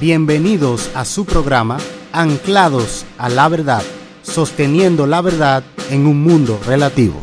Bienvenidos a su programa Anclados a la Verdad, sosteniendo la verdad en un mundo relativo.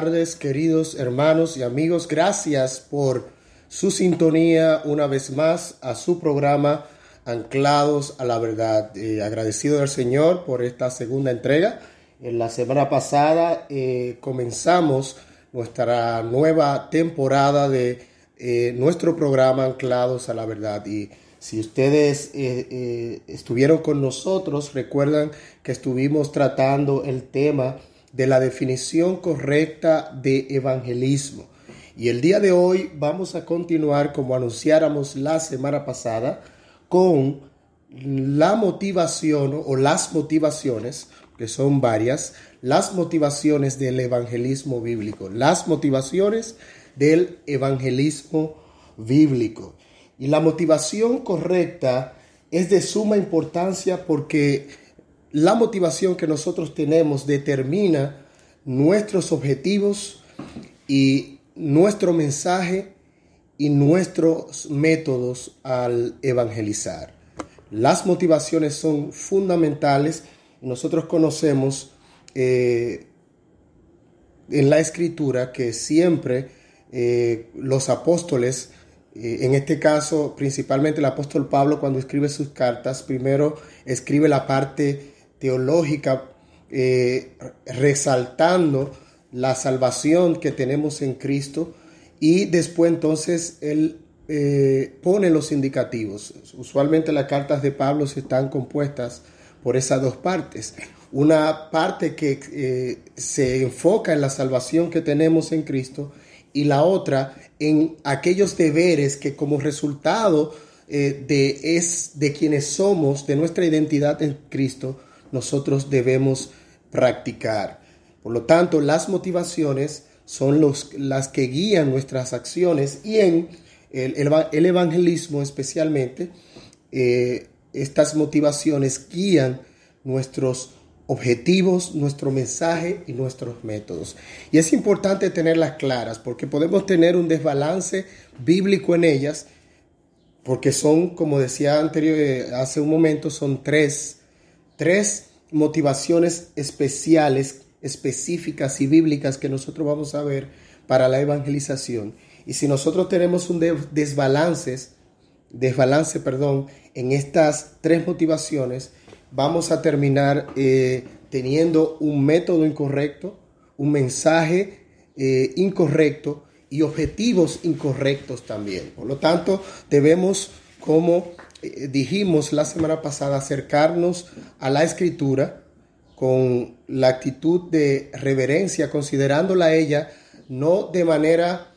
Tardes, queridos hermanos y amigos. Gracias por su sintonía una vez más a su programa Anclados a la Verdad. Eh, agradecido al Señor por esta segunda entrega. En la semana pasada eh, comenzamos nuestra nueva temporada de eh, nuestro programa Anclados a la Verdad y Si ustedes estuvieron con nosotros, recuerdan que estuvimos tratando el tema de la definición correcta de evangelismo. Y el día de hoy vamos a continuar, como anunciáramos la semana pasada, con la motivación o las motivaciones, que son varias, las motivaciones del evangelismo bíblico, las motivaciones del evangelismo bíblico. Y la motivación correcta es de suma importancia porque la motivación que nosotros tenemos determina nuestros objetivos y nuestro mensaje y nuestros métodos al evangelizar. Las motivaciones son fundamentales. Nosotros conocemos eh, en la escritura que siempre eh, los apóstoles eh, en este caso, principalmente el apóstol Pablo cuando escribe sus cartas, primero escribe la parte teológica eh, resaltando la salvación que tenemos en Cristo y después entonces él eh, pone los indicativos. Usualmente las cartas de Pablo están compuestas por esas dos partes. Una parte que se enfoca en la salvación que tenemos en Cristo y la otra en aquellos deberes que como resultado eh, de, es, de quienes somos, de nuestra identidad en Cristo, nosotros debemos practicar. Por lo tanto, las motivaciones son los, las que guían nuestras acciones y en el, el, evangelismo especialmente, eh, estas motivaciones guían nuestros objetivos, nuestro mensaje y nuestros métodos. Y es importante tenerlas claras porque podemos tener un desbalance bíblico en ellas, porque son, como decía anterior, eh, hace un momento, son tres, tres motivaciones especiales, específicas y bíblicas que nosotros vamos a ver para la evangelización. Y si nosotros tenemos un desbalance, desbalance, perdón, en estas tres motivaciones, vamos a terminar eh, teniendo un método incorrecto, un mensaje eh, incorrecto y objetivos incorrectos también. Por lo tanto, debemos, como dijimos la semana pasada, acercarnos a la escritura con la actitud de reverencia, considerándola a ella no de manera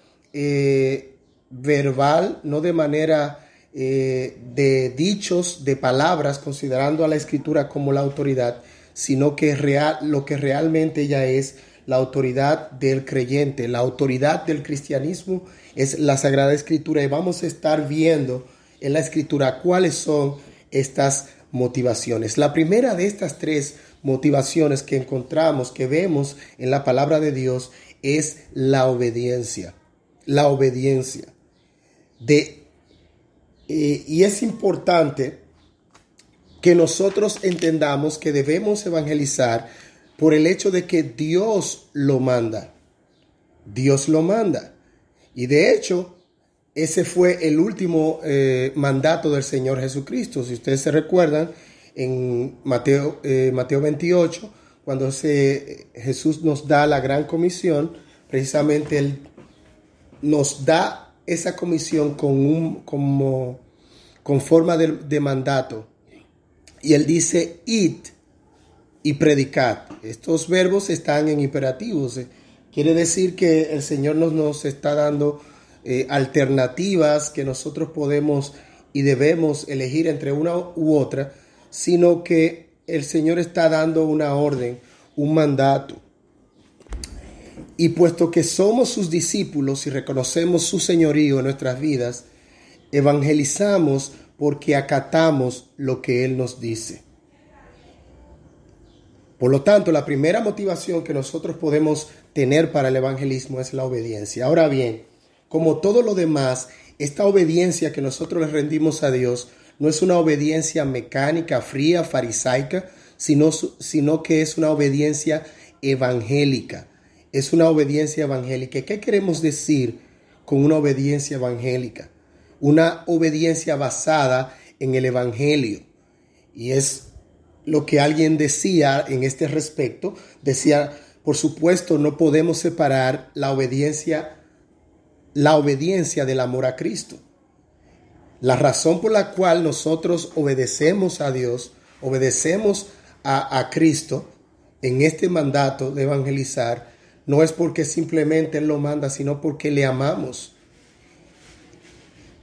verbal, no de manera eh, de dichos, de palabras, considerando a la escritura como la autoridad, sino que real, lo que realmente ella es la autoridad del creyente, la autoridad del cristianismo es la Sagrada Escritura y vamos a estar viendo en la Escritura cuáles son estas motivaciones. La primera de estas tres motivaciones que encontramos, que vemos en la palabra de Dios, es la obediencia. La obediencia. De eh, y es importante que nosotros entendamos que debemos evangelizar por el hecho de que Dios lo manda. Dios lo manda. Y de hecho, ese fue el último eh, mandato del Señor Jesucristo. Si ustedes se recuerdan, en Mateo, eh, Mateo 28, cuando Jesús nos da la gran comisión, precisamente Él nos da esa comisión con, un, como, con forma de, mandato. Y él dice, id y predicad. Estos verbos están en imperativos. Eh, quiere decir que el Señor nos, nos está dando eh, alternativas que nosotros podemos y debemos elegir entre una u otra, sino que el Señor está dando una orden, un mandato. Y puesto que somos sus discípulos y reconocemos su señorío en nuestras vidas, evangelizamos porque acatamos lo que Él nos dice. Por lo tanto, la primera motivación que nosotros podemos tener para el evangelismo es la obediencia. Ahora bien, como todo lo demás, esta obediencia que nosotros le rendimos a Dios no es una obediencia mecánica, fría, farisaica, sino, sino que es una obediencia evangélica es una obediencia evangélica. ¿Qué queremos decir con una obediencia evangélica? Una obediencia basada en el Evangelio. Y es lo que alguien decía en este respecto. Decía, por supuesto, no podemos separar la obediencia, la obediencia del amor a Cristo. La razón por la cual nosotros obedecemos a Dios, obedecemos a, a Cristo en este mandato de evangelizar, no es porque simplemente Él lo manda, sino porque le amamos.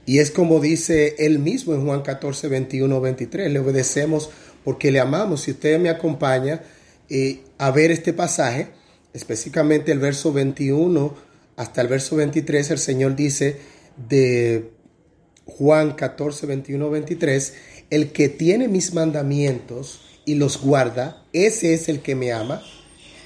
Y es como dice Él mismo en Juan 14, 21, 23, le obedecemos porque le amamos. Si usted me acompaña eh, a ver este pasaje, específicamente el verso 21 hasta el verso 23, el Señor dice de Juan 14, 21, 23, el que tiene mis mandamientos y los guarda, ese es el que me ama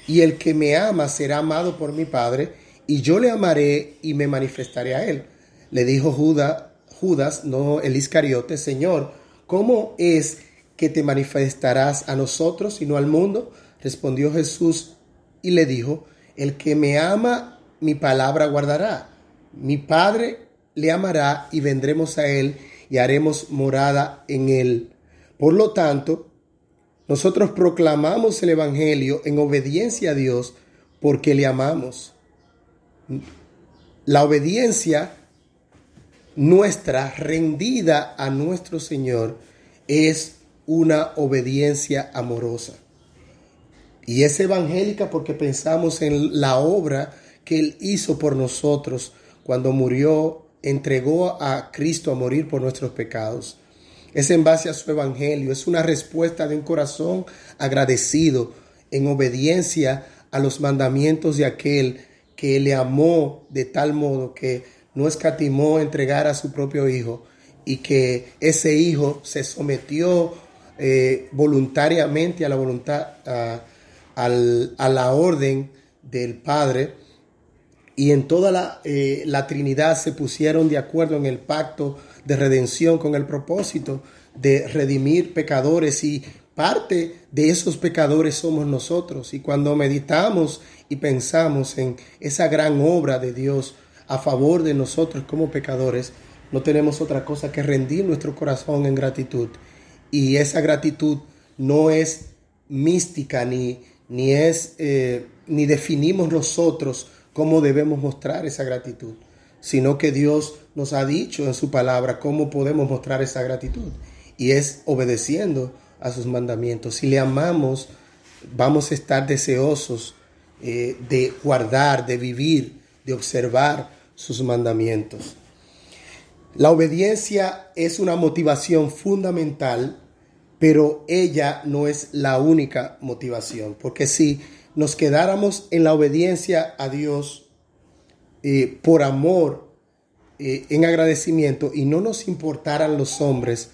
y el que me ama será amado por mi Padre, y yo le amaré y me manifestaré a él. Le dijo Judas, Judas, no el Iscariote, Señor, ¿cómo es que te manifestarás a nosotros y no al mundo? Respondió Jesús y le dijo, el que me ama, mi palabra guardará. Mi Padre le amará y vendremos a él y haremos morada en él. Por lo tanto, nosotros proclamamos el Evangelio en obediencia a Dios porque le amamos. La obediencia nuestra rendida a nuestro Señor es una obediencia amorosa. Y es evangélica porque pensamos en la obra que Él hizo por nosotros cuando murió, entregó a Cristo a morir por nuestros pecados. Es en base a su evangelio, es una respuesta de un corazón agradecido en obediencia a los mandamientos de aquel que le amó de tal modo que no escatimó entregar a su propio hijo y que ese hijo se sometió eh, voluntariamente a la voluntad, a, la orden del Padre y en toda la, eh, la Trinidad se pusieron de acuerdo en el pacto de redención con el propósito de redimir pecadores y parte de esos pecadores somos nosotros. Y cuando meditamos y pensamos en esa gran obra de Dios a favor de nosotros como pecadores, no tenemos otra cosa que rendir nuestro corazón en gratitud. Y esa gratitud no es mística ni, ni es eh, ni definimos nosotros cómo debemos mostrar esa gratitud sino que Dios nos ha dicho en su palabra cómo podemos mostrar esa gratitud. Y es obedeciendo a sus mandamientos. Si le amamos, vamos a estar deseosos eh, de guardar, de vivir, de observar sus mandamientos. La obediencia es una motivación fundamental, pero ella no es la única motivación, porque si nos quedáramos en la obediencia a Dios, eh, por amor, eh, en agradecimiento, y no nos importaran los hombres,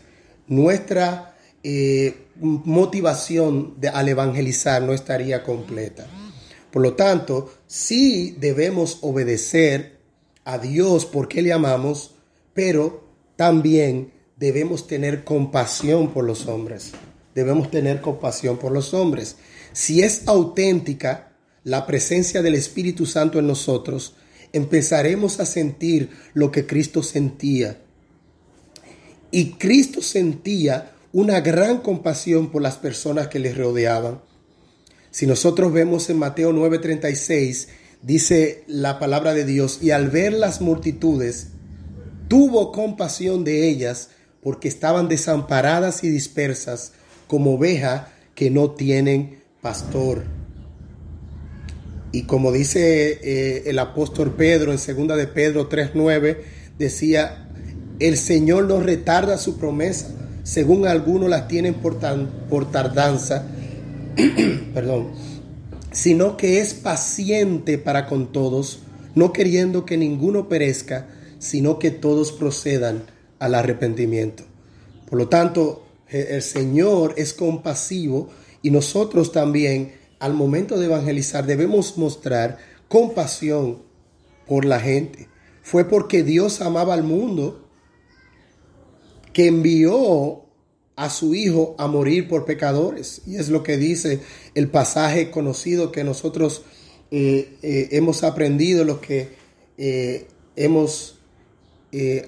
nuestra eh, motivación de, al evangelizar no estaría completa. Por lo tanto, sí debemos obedecer a Dios porque le amamos, pero también debemos tener compasión por los hombres. Debemos tener compasión por los hombres. Si es auténtica la presencia del Espíritu Santo en nosotros, empezaremos a sentir lo que Cristo sentía. Y Cristo sentía una gran compasión por las personas que le rodeaban. Si nosotros vemos en Mateo 9:36, dice la palabra de Dios, y al ver las multitudes, tuvo compasión de ellas porque estaban desamparadas y dispersas como ovejas que no tienen pastor. Y como dice eh, el apóstol Pedro en segunda de Pedro 3.9, decía, el Señor no retarda su promesa, según algunos la tienen por, por tardanza, perdón, sino que es paciente para con todos, no queriendo que ninguno perezca, sino que todos procedan al arrepentimiento. Por lo tanto, el Señor es compasivo y nosotros también al momento de evangelizar debemos mostrar compasión por la gente. Fue porque Dios amaba al mundo que envió a su Hijo a morir por pecadores. Y es lo que dice el pasaje conocido que nosotros eh, eh, hemos aprendido, los que eh, hemos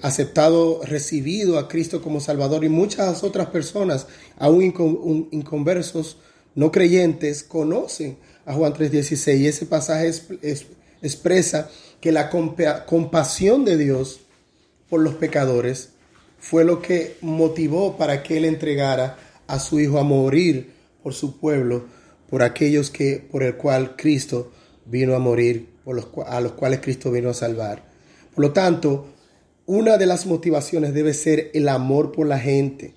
aceptado, recibido a Cristo como Salvador y muchas otras personas, aún inconversos, no creyentes conocen a Juan 3:16 y ese pasaje expresa que la compasión de Dios por los pecadores fue lo que motivó para que él entregara a su hijo a morir por su pueblo, por aquellos que por el cual Cristo vino a morir, por los, a los cuales Cristo vino a salvar. Por lo tanto, una de las motivaciones debe ser el amor por la gente.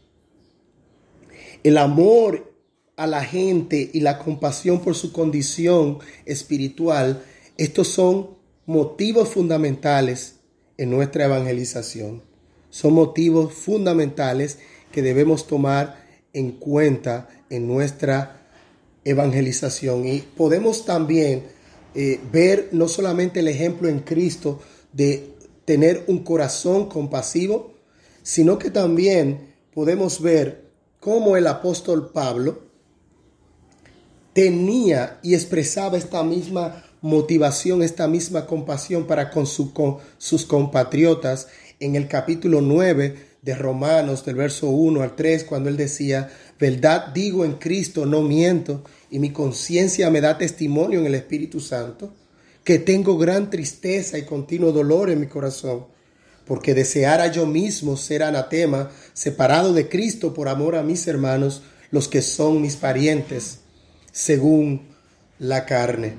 El amor a la gente y la compasión por su condición espiritual, estos son motivos fundamentales en nuestra evangelización. Son motivos fundamentales que debemos tomar en cuenta en nuestra evangelización. Y podemos también eh, ver no solamente el ejemplo en Cristo de tener un corazón compasivo, sino que también podemos ver cómo el apóstol Pablo tenía y expresaba esta misma motivación, esta misma compasión para con, sus compatriotas en el capítulo 9 de Romanos, del verso 1 al 3, cuando él decía, verdad digo en Cristo, no miento, y mi conciencia me da testimonio en el Espíritu Santo, que tengo gran tristeza y continuo dolor en mi corazón, porque deseara yo mismo ser anatema, separado de Cristo por amor a mis hermanos, los que son mis parientes, según la carne.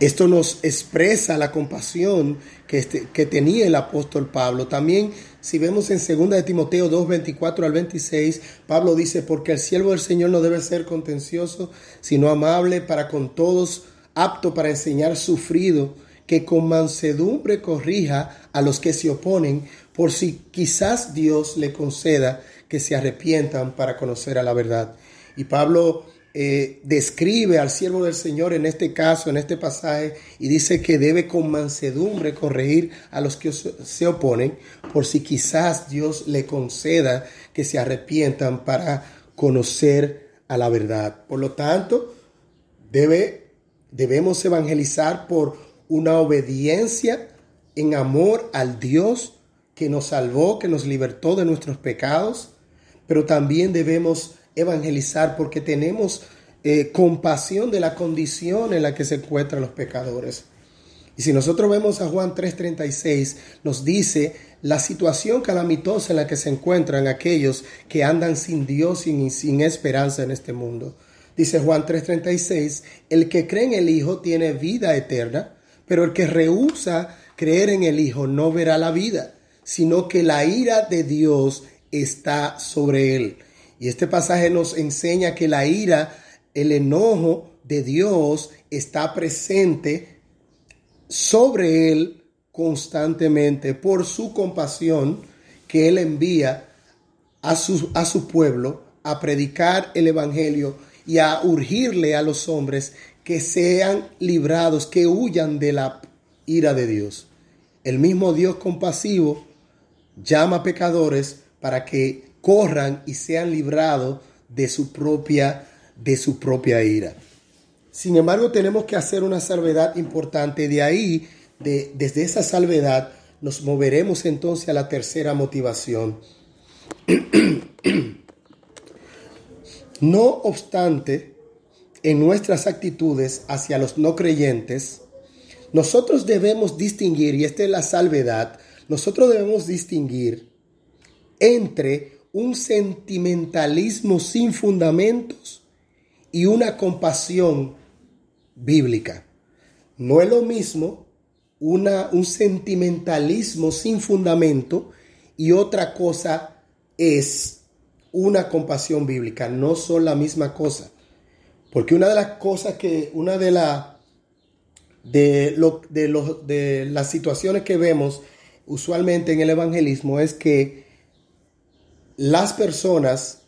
Esto nos expresa la compasión que, este, tenía el apóstol Pablo. También si vemos en 2 de Timoteo 2, 24 al 26, Pablo dice, porque el siervo del Señor no debe ser contencioso, sino amable para con todos, apto para enseñar, sufrido, que con mansedumbre corrija a los que se oponen, por si quizás Dios le conceda que se arrepientan para conocer a la verdad. Y Pablo eh, describe al siervo del Señor en este caso, en este pasaje, y dice que debe con mansedumbre corregir a los que se oponen, por si quizás Dios le conceda que se arrepientan para conocer a la verdad. Por lo tanto, debe, debemos evangelizar por una obediencia en amor al Dios que nos salvó, que nos libertó de nuestros pecados, pero también debemos evangelizar porque tenemos eh, compasión de la condición en la que se encuentran los pecadores. Y si nosotros vemos a Juan 3:36, nos dice la situación calamitosa en la que se encuentran aquellos que andan sin Dios y sin esperanza en este mundo. Dice Juan 3:36, el que cree en el Hijo tiene vida eterna, pero el que rehúsa creer en el Hijo no verá la vida, sino que la ira de Dios está sobre él. Y este pasaje nos enseña que la ira, el enojo de Dios está presente sobre él constantemente por su compasión que él envía a su, a su pueblo a predicar el Evangelio y a urgirle a los hombres que sean librados, que huyan de la ira de Dios. El mismo Dios compasivo llama a pecadores para que corran y sean librados de su propia, de su propia ira. Sin embargo, tenemos que hacer una salvedad importante. De ahí, de, desde esa salvedad, nos moveremos entonces a la tercera motivación. no obstante, en nuestras actitudes hacia los no creyentes, nosotros debemos distinguir, y esta es la salvedad, nosotros debemos distinguir entre un sentimentalismo sin fundamentos y una compasión bíblica. No es lo mismo una, un sentimentalismo sin fundamento y otra cosa es una compasión bíblica. No son la misma cosa. Porque una de las cosas que, una de, la, de, lo, de, de las situaciones que vemos usualmente en el evangelismo es que las personas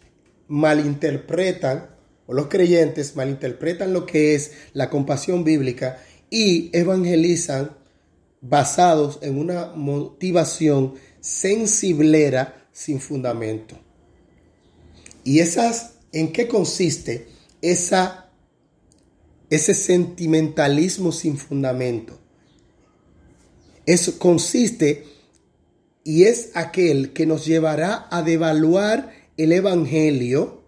malinterpretan, o los creyentes malinterpretan lo que es la compasión bíblica y evangelizan basados en una motivación sensiblera sin fundamento. ¿Y esas en qué consiste ese sentimentalismo sin fundamento? Eso consiste y es aquel que nos llevará a devaluar el Evangelio,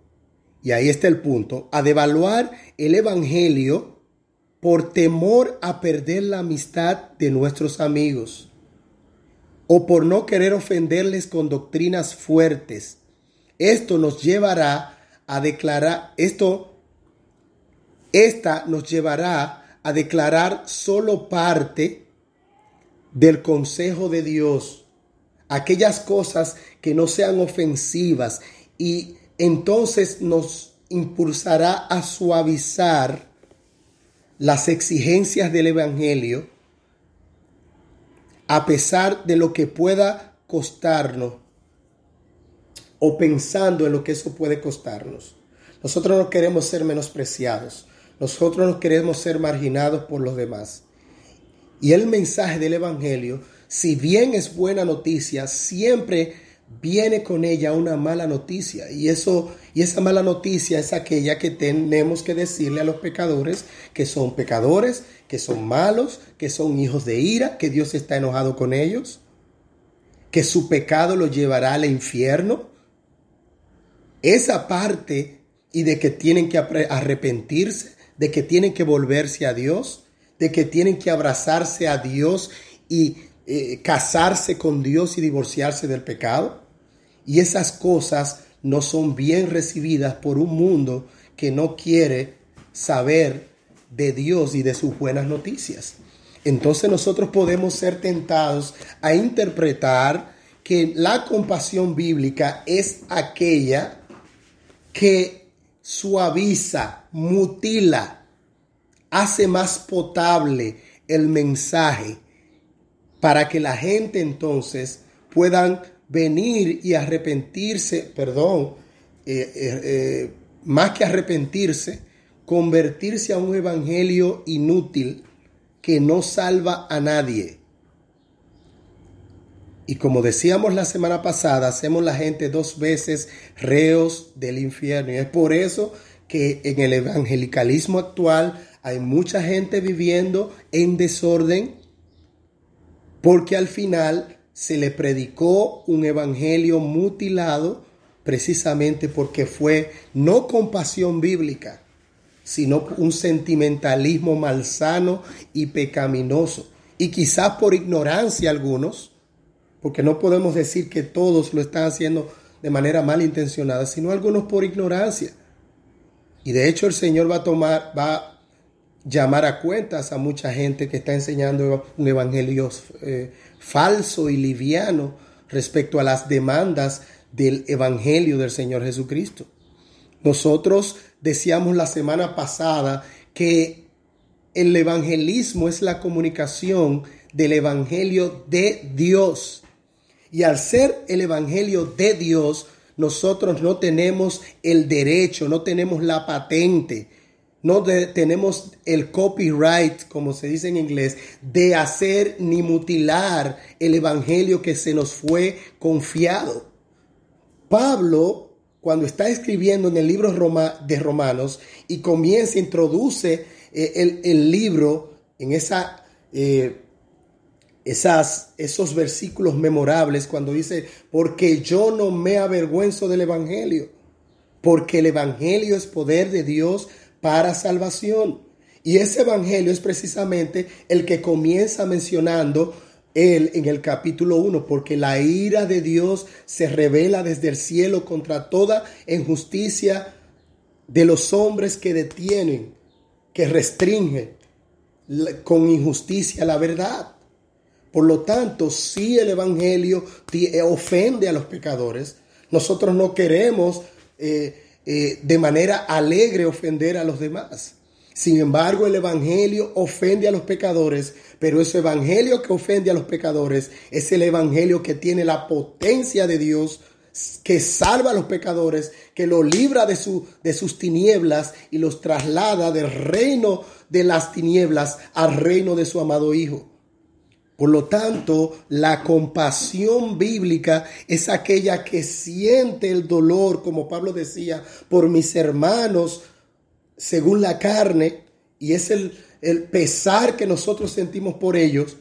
y ahí está el punto, a devaluar el Evangelio por temor a perder la amistad de nuestros amigos. o por no querer ofenderles con doctrinas fuertes. Esto nos llevará a declarar, esto, esta nos llevará a declarar solo parte del consejo de Dios, aquellas cosas que no sean ofensivas. Y entonces nos impulsará a suavizar las exigencias del Evangelio a pesar de lo que pueda costarnos o pensando en lo que eso puede costarnos. Nosotros no queremos ser menospreciados, nosotros no queremos ser marginados por los demás. Y el mensaje del Evangelio, si bien es buena noticia, siempre viene con ella una mala noticia. Y eso, y esa mala noticia es aquella que tenemos que decirle a los pecadores que son pecadores, que son malos, que son hijos de ira, que Dios está enojado con ellos, que su pecado los llevará al infierno. Esa parte y de que tienen que arrepentirse, de que tienen que volverse a Dios, de que tienen que abrazarse a Dios y eh, casarse con Dios y divorciarse del pecado. Y esas cosas no son bien recibidas por un mundo que no quiere saber de Dios y de sus buenas noticias. Entonces nosotros podemos ser tentados a interpretar que la compasión bíblica es aquella que suaviza, mutila, hace más potable el mensaje para que la gente entonces puedan venir y arrepentirse, perdón, eh, eh, eh, más que arrepentirse, convertirse a un evangelio inútil que no salva a nadie. Y como decíamos la semana pasada, hacemos la gente dos veces reos del infierno. Y es por eso que en el evangelicalismo actual hay mucha gente viviendo en desorden, porque al final se le predicó un evangelio mutilado precisamente porque fue no compasión bíblica, sino un sentimentalismo malsano y pecaminoso. Y quizás por ignorancia algunos, porque no podemos decir que todos lo están haciendo de manera malintencionada, sino algunos por ignorancia. Y de hecho el Señor va a tomar, va a llamar a cuentas a mucha gente que está enseñando un evangelio eh, falso y liviano respecto a las demandas del evangelio del Señor Jesucristo. Nosotros decíamos la semana pasada que el evangelismo es la comunicación del evangelio de Dios. Y al ser el evangelio de Dios, nosotros no tenemos el derecho, no tenemos la patente, no tenemos el copyright, como se dice en inglés, de hacer ni mutilar el evangelio que se nos fue confiado. Pablo cuando está escribiendo en el libro de Romanos y comienza, introduce eh, el, libro en esa, eh, esas, esos versículos memorables cuando dice, porque yo no me avergüenzo del Evangelio, porque el Evangelio es poder de Dios para salvación. Y ese Evangelio es precisamente el que comienza mencionando él en el capítulo 1, porque la ira de Dios se revela desde el cielo contra toda injusticia de los hombres que detienen, que restringen con injusticia la verdad. Por lo tanto, si el Evangelio ofende a los pecadores, nosotros no queremos eh, eh, de manera alegre ofender a los demás. Sin embargo, el Evangelio ofende a los pecadores, pero ese Evangelio que ofende a los pecadores es el Evangelio que tiene la potencia de Dios, que salva a los pecadores, que los libra de, su, de sus tinieblas y los traslada del reino de las tinieblas al reino de su amado Hijo. Por lo tanto, la compasión bíblica es aquella que siente el dolor, como Pablo decía, por mis hermanos según la carne y es el, el pesar que nosotros sentimos por ellos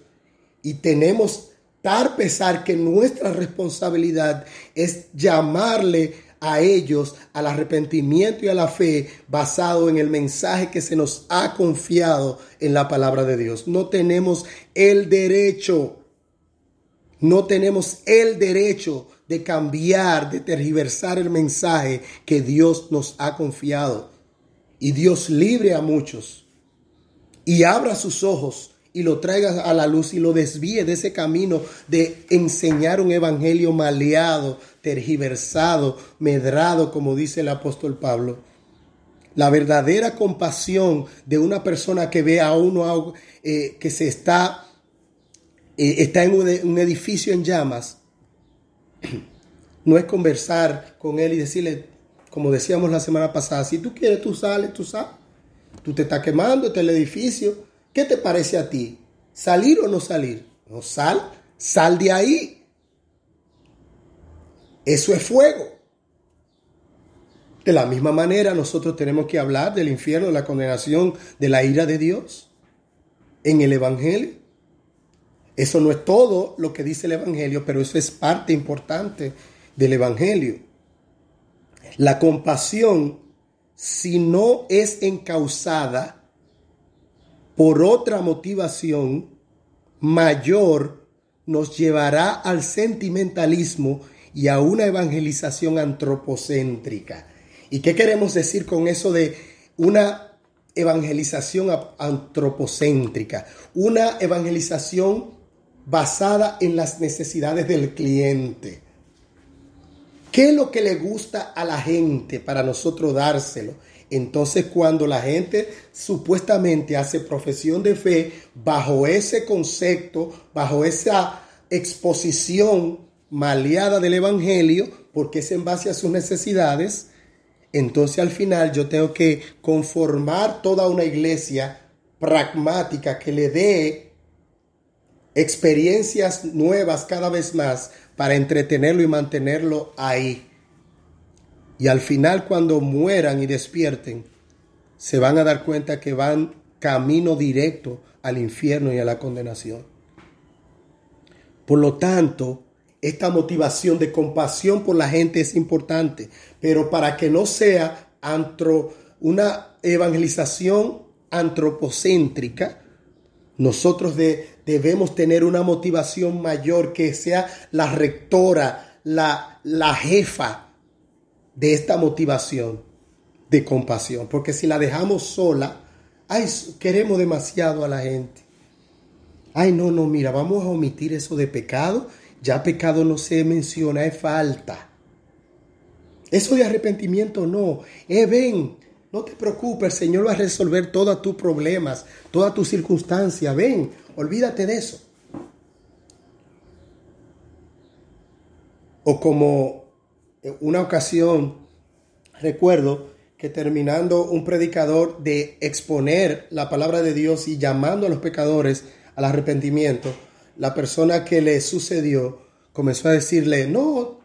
y tenemos tal pesar que nuestra responsabilidad es llamarle a ellos al arrepentimiento y a la fe basado en el mensaje que se nos ha confiado en la palabra de Dios. No tenemos el derecho No tenemos el derecho de cambiar, de tergiversar el mensaje que Dios nos ha confiado. Y Dios libre a muchos y abra sus ojos y lo traiga a la luz y lo desvíe de ese camino de enseñar un evangelio maleado, tergiversado, medrado, como dice el apóstol Pablo. La verdadera compasión de una persona que ve a uno eh, que se está, eh, está en un edificio en llamas, no es conversar con él y decirle, como decíamos la semana pasada, si tú quieres, tú sales, tú sales. Tú te estás quemando, este el edificio. ¿Qué te parece a ti? ¿Salir o no salir? No sal, sal de ahí. Eso es fuego. De la misma manera, nosotros tenemos que hablar del infierno, de la condenación, de la ira de Dios en el Evangelio. Eso no es todo lo que dice el Evangelio, pero eso es parte importante del Evangelio. La compasión, si no es encausada por otra motivación mayor, nos llevará al sentimentalismo y a una evangelización antropocéntrica. ¿Y qué queremos decir con eso de una evangelización antropocéntrica? Una evangelización basada en las necesidades del cliente. ¿Qué es lo que le gusta a la gente para nosotros dárselo? Entonces cuando la gente supuestamente hace profesión de fe bajo ese concepto, bajo esa exposición maleada del Evangelio, porque es en base a sus necesidades, entonces al final yo tengo que conformar toda una iglesia pragmática que le dé experiencias nuevas cada vez más para entretenerlo y mantenerlo ahí. Y al final cuando mueran y despierten, se van a dar cuenta que van camino directo al infierno y a la condenación. Por lo tanto, esta motivación de compasión por la gente es importante, pero para que no sea antro, una evangelización antropocéntrica, nosotros debemos tener una motivación mayor que sea la rectora, la, la jefa de esta motivación de compasión. Porque si la dejamos sola, ay, queremos demasiado a la gente. Ay, no, no, mira, vamos a omitir eso de pecado. Ya pecado no se menciona, es falta. Eso de arrepentimiento no. Eh, ven, no te preocupes, el Señor va a resolver todos tus problemas, todas tus circunstancias. Ven, olvídate de eso. O como una ocasión, recuerdo que terminando un predicador de exponer la palabra de Dios y llamando a los pecadores al arrepentimiento, la persona que le sucedió comenzó a decirle, no,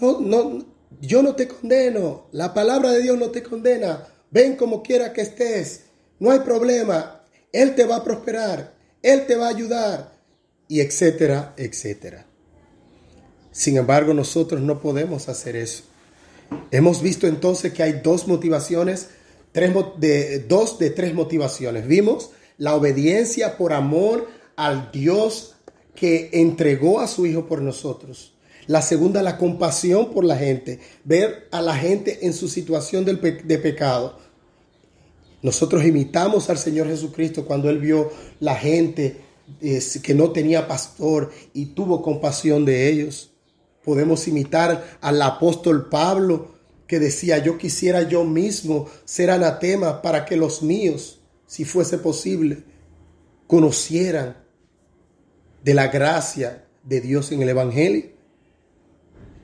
no, no, yo no te condeno, la palabra de Dios no te condena, ven como quiera que estés, no hay problema, Él te va a prosperar, Él te va a ayudar, y etcétera, etcétera. Sin embargo, nosotros no podemos hacer eso. Hemos visto entonces que hay dos motivaciones, tres, de, dos de tres motivaciones. Vimos la obediencia por amor al Dios que entregó a su Hijo por nosotros. La segunda, la compasión por la gente, ver a la gente en su situación de pecado. Nosotros imitamos al Señor Jesucristo cuando Él vio la gente que no tenía pastor y tuvo compasión de ellos. Podemos imitar al apóstol Pablo que decía, yo quisiera yo mismo ser anatema para que los míos, si fuese posible, conocieran de la gracia de Dios en el Evangelio.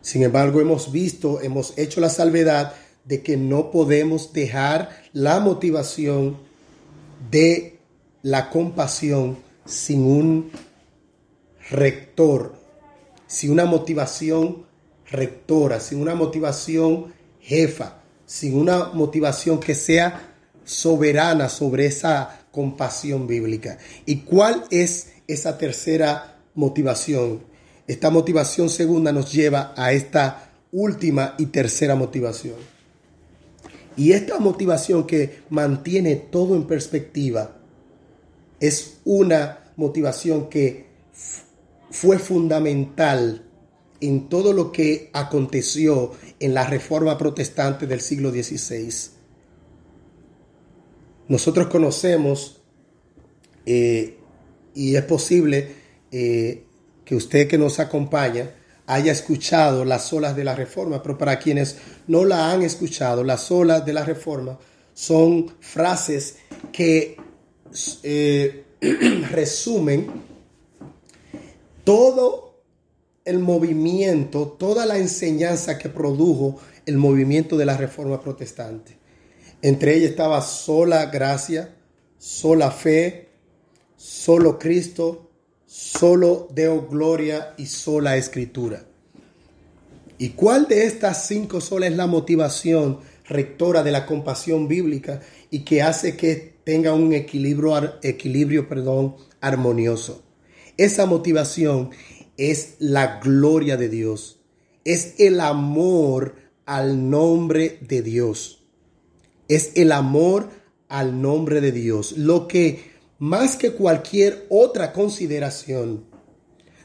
Sin embargo, hemos visto, hemos hecho la salvedad de que no podemos dejar la motivación de la compasión sin un rector, sin una motivación rectora, sin una motivación jefa, sin una motivación que sea soberana sobre esa compasión bíblica. ¿Y cuál es esa tercera motivación? Esta motivación segunda nos lleva a esta última y tercera motivación. Y esta motivación que mantiene todo en perspectiva es una motivación que fue fundamental en todo lo que aconteció en la reforma protestante del siglo XVI. Nosotros conocemos, eh, y es posible eh, que usted que nos acompaña haya escuchado las olas de la reforma, pero para quienes no la han escuchado, las olas de la reforma son frases que eh, resumen todo el movimiento, toda la enseñanza que produjo el movimiento de la Reforma Protestante. Entre ellas estaba sola gracia, sola fe, solo Cristo, solo Deo gloria y sola escritura. ¿Y cuál de estas cinco solas es la motivación rectora de la compasión bíblica y que hace que tenga un equilibrio, equilibrio perdón, armonioso? Esa motivación es la gloria de Dios, es el amor al nombre de Dios, es el amor al nombre de Dios, lo que más que cualquier otra consideración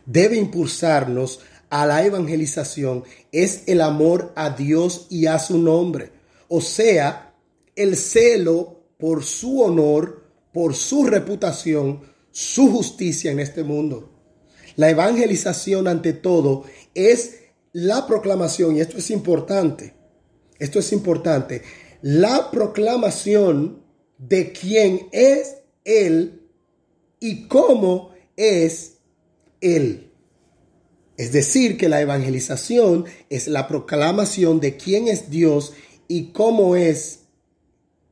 debe impulsarnos a la evangelización es el amor a Dios y a su nombre, o sea, el celo por su honor, por su reputación, su justicia en este mundo. La evangelización ante todo es la proclamación, y esto es importante, esto es importante, la proclamación de quién es Él y cómo es Él. Es decir, que la evangelización es la proclamación de quién es Dios y cómo es,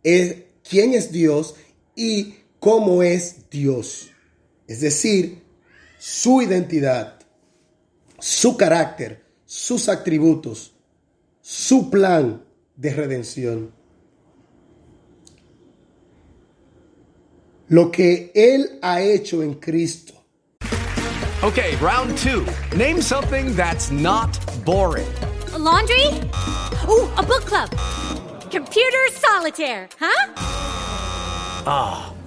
es quién es Dios y cómo es Dios. Es decir, su identidad, su carácter, sus atributos, su plan de redención. Lo que Él ha hecho en Cristo. Okay, round two. Name something that's not boring. A laundry? Ooh, a book club. Computer solitaire, huh? Ah, oh,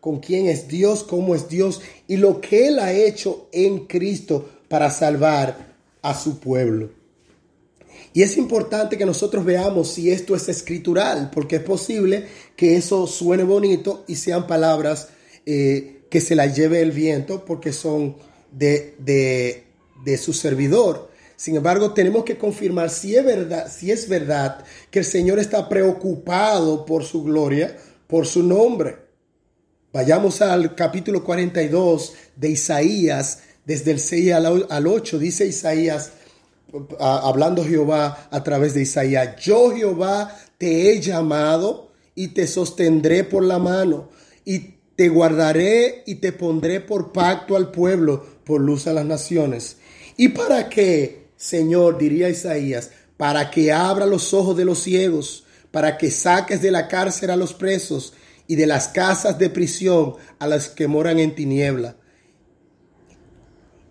con quién es Dios, cómo es Dios y lo que Él ha hecho en Cristo para salvar a su pueblo. Y es importante que nosotros veamos si esto es escritural, porque es posible que eso suene bonito y sean palabras eh, que se las lleve el viento porque son de, de, de su servidor. Sin embargo, tenemos que confirmar si es verdad, si es verdad que el Señor está preocupado por su gloria, por su nombre. Vayamos al capítulo 42 de Isaías, desde el 6 al 8, dice Isaías, hablando Jehová a través de Isaías, yo Jehová te he llamado y te sostendré por la mano y te guardaré y te pondré por pacto al pueblo, por luz a las naciones. ¿Y para qué, Señor, diría Isaías? Para que abra los ojos de los ciegos, para que saques de la cárcel a los presos y de las casas de prisión a las que moran en tiniebla.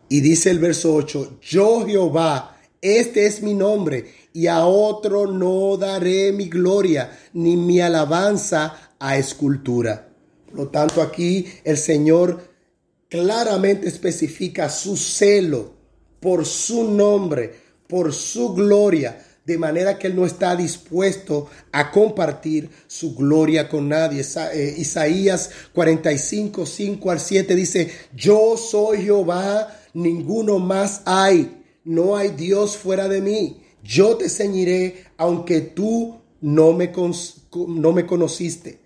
Y dice el verso 8, yo Jehová, este es mi nombre, y a otro no daré mi gloria, ni mi alabanza a escultura. Por lo tanto, aquí el Señor claramente especifica su celo por su nombre, por su gloria, de manera que Él no está dispuesto a compartir su gloria con nadie. Eh, Isaías 45, 5 al 7 dice, yo soy Jehová, ninguno más hay no hay Dios fuera de mí. Yo te ceñiré aunque tú no me, no me conociste.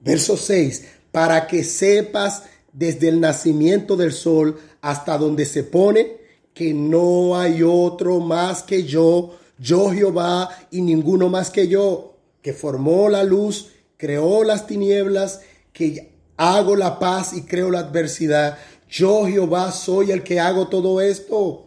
Verso 6, para que sepas desde el nacimiento del sol hasta donde se pone que no hay otro más que yo, yo Jehová y ninguno más que yo, que formó la luz, creó las tinieblas, que hago la paz y creo la adversidad. Yo Jehová soy el que hago todo esto.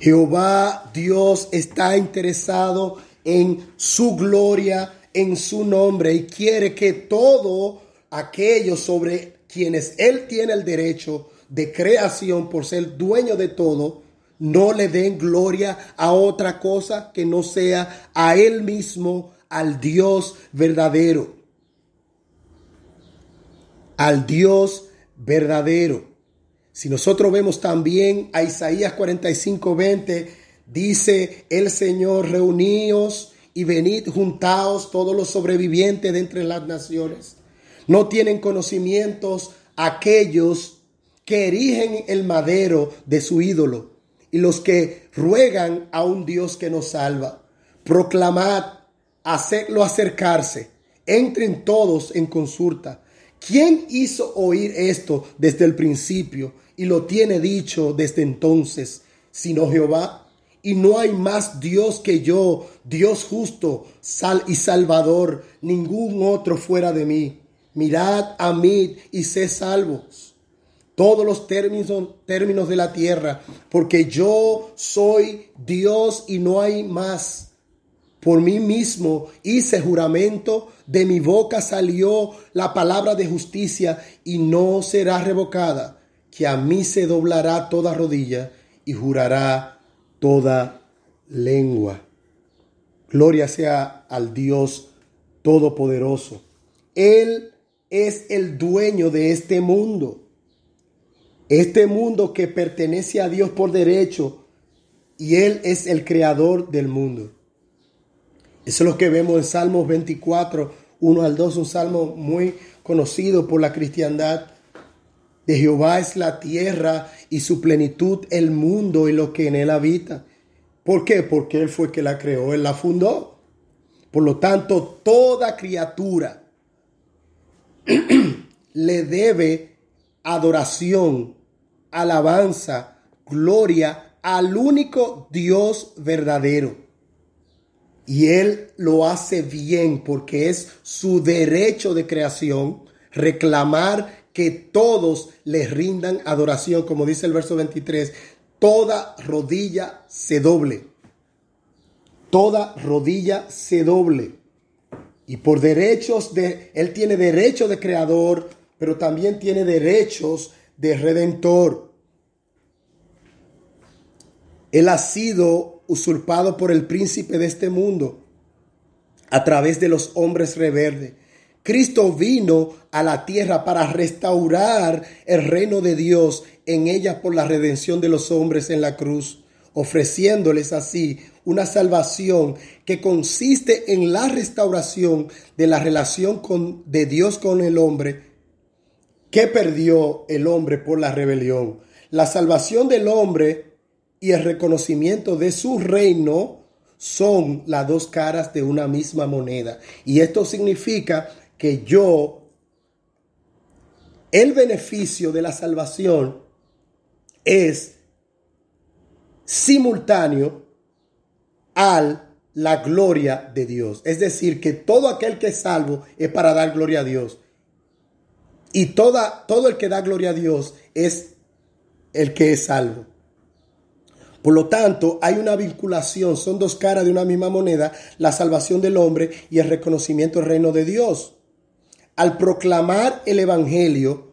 Jehová Dios está interesado en su gloria, en su nombre y quiere que todo aquello sobre quienes Él tiene el derecho de creación por ser dueño de todo, no le den gloria a otra cosa que no sea a Él mismo, al Dios verdadero. Al Dios verdadero. Si nosotros vemos también a Isaías 45, 20, dice el Señor, reuníos y venid juntaos todos los sobrevivientes de entre las naciones. No tienen conocimientos aquellos que erigen el madero de su ídolo y los que ruegan a un Dios que nos salva. Proclamad, hacedlo acercarse, entren todos en consulta. ¿Quién hizo oír esto desde el principio y lo tiene dicho desde entonces, sino Jehová? Y no hay más Dios que yo, Dios justo sal y salvador, ningún otro fuera de mí. Mirad a mí y sé salvos. Todos los términos, términos de la tierra, porque yo soy Dios y no hay más. Por mí mismo hice juramento, de mi boca salió la palabra de justicia y no será revocada, que a mí se doblará toda rodilla y jurará toda lengua. Gloria sea al Dios Todopoderoso. Él es el dueño de este mundo. Este mundo que pertenece a Dios por derecho y Él es el creador del mundo. Eso es lo que vemos en Salmos 24, 1 al 2, un salmo muy conocido por la cristiandad. De Jehová es la tierra y su plenitud el mundo y lo que en él habita. ¿Por qué? Porque Él fue el que la creó, Él la fundó. Por lo tanto, toda criatura le debe adoración, alabanza, gloria al único Dios verdadero. Y Él lo hace bien porque es su derecho de creación reclamar que todos le rindan adoración, como dice el verso 23, toda rodilla se doble. Toda rodilla se doble. Y por derechos de, Él tiene derecho de creador, pero también tiene derechos de redentor. Él ha sido usurpado por el príncipe de este mundo a través de los hombres rebeldes. Cristo vino a la tierra para restaurar el reino de Dios en ella por la redención de los hombres en la cruz, ofreciéndoles así una salvación que consiste en la restauración de la relación con, de Dios con el hombre que perdió el hombre por la rebelión. La salvación del hombre y el reconocimiento de su reino son las dos caras de una misma moneda. Y esto significa que yo, el beneficio de la salvación es simultáneo a la gloria de Dios. Es decir, que todo aquel que es salvo es para dar gloria a Dios. Y toda, todo el que da gloria a Dios es el que es salvo. Por lo tanto, hay una vinculación, son dos caras de una misma moneda, la salvación del hombre y el reconocimiento del reino de Dios. Al proclamar el Evangelio,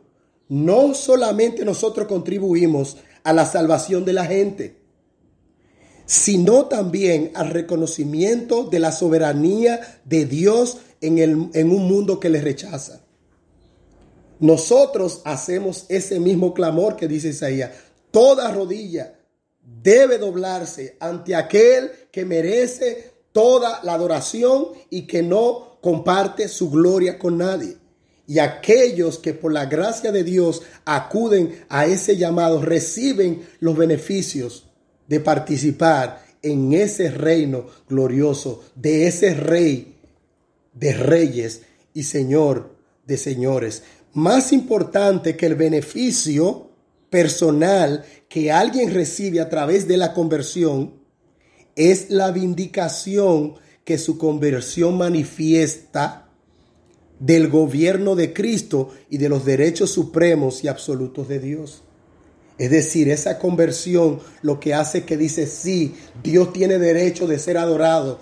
no solamente nosotros contribuimos a la salvación de la gente, sino también al reconocimiento de la soberanía de Dios en, el, en un mundo que le rechaza. Nosotros hacemos ese mismo clamor que dice Isaías. Toda rodilla debe doblarse ante aquel que merece toda la adoración y que no comparte su gloria con nadie. Y aquellos que por la gracia de Dios acuden a ese llamado reciben los beneficios de participar en ese reino glorioso de ese rey de reyes y señor de señores. Más importante que el beneficio personal que alguien recibe a través de la conversión es la vindicación que su conversión manifiesta del gobierno de Cristo y de los derechos supremos y absolutos de Dios. Es decir, esa conversión lo que hace que dice, sí, Dios tiene derecho de ser adorado.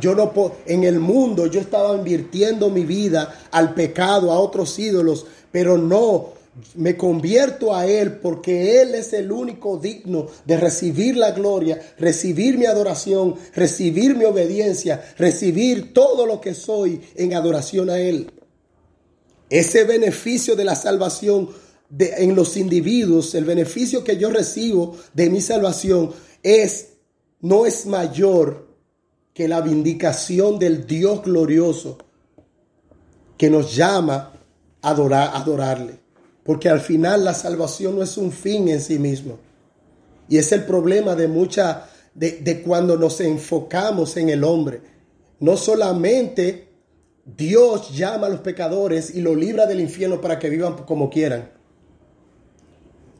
Yo no puedo, en el mundo yo estaba invirtiendo mi vida al pecado, a otros ídolos, pero no, me convierto a Él porque Él es el único digno de recibir la gloria, recibir mi adoración, recibir mi obediencia, recibir todo lo que soy en adoración a Él. Ese beneficio de la salvación en los individuos, el beneficio que yo recibo de mi salvación es, no es mayor que la vindicación del Dios glorioso que nos llama a adorar, adorarle. Porque al final la salvación no es un fin en sí mismo. Y es el problema de mucha, de, de cuando nos enfocamos en el hombre. No solamente Dios llama a los pecadores y los libra del infierno para que vivan como quieran.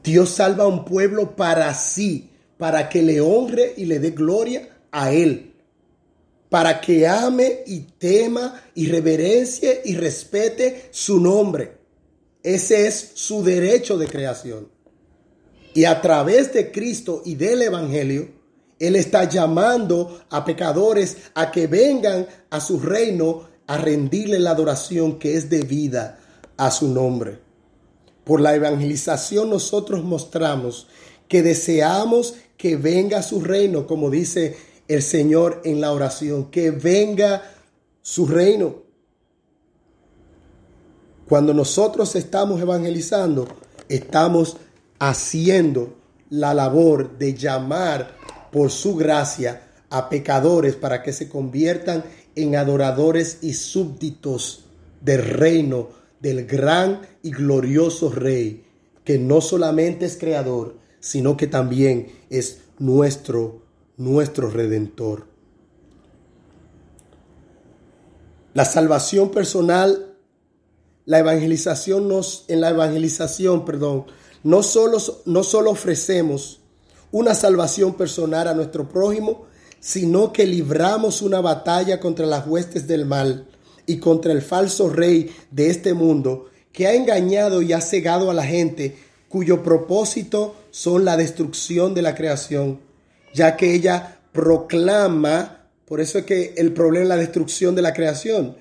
Dios salva a un pueblo para sí, para que le honre y le dé gloria a Él, para que ame y tema y reverencie y respete su nombre. Ese es su derecho de creación. Y a través de Cristo y del Evangelio, Él está llamando a pecadores a que vengan a su reino a rendirle la adoración que es debida a su nombre. Por la evangelización nosotros mostramos que deseamos que venga su reino, como dice el Señor en la oración, que venga su reino. Cuando nosotros estamos evangelizando, estamos haciendo la labor de llamar por su gracia a pecadores para que se conviertan en adoradores y súbditos del reino del gran y glorioso Rey, que no solamente es creador, sino que también es nuestro, nuestro redentor. La salvación personal, la evangelización nos, en la evangelización, perdón, no solo, no solo ofrecemos una salvación personal a nuestro prójimo, sino que libramos una batalla contra las huestes del mal y contra el falso rey de este mundo que ha engañado y ha cegado a la gente cuyo propósito son la destrucción de la creación, ya que ella proclama, por eso es que el problema es la destrucción de la creación,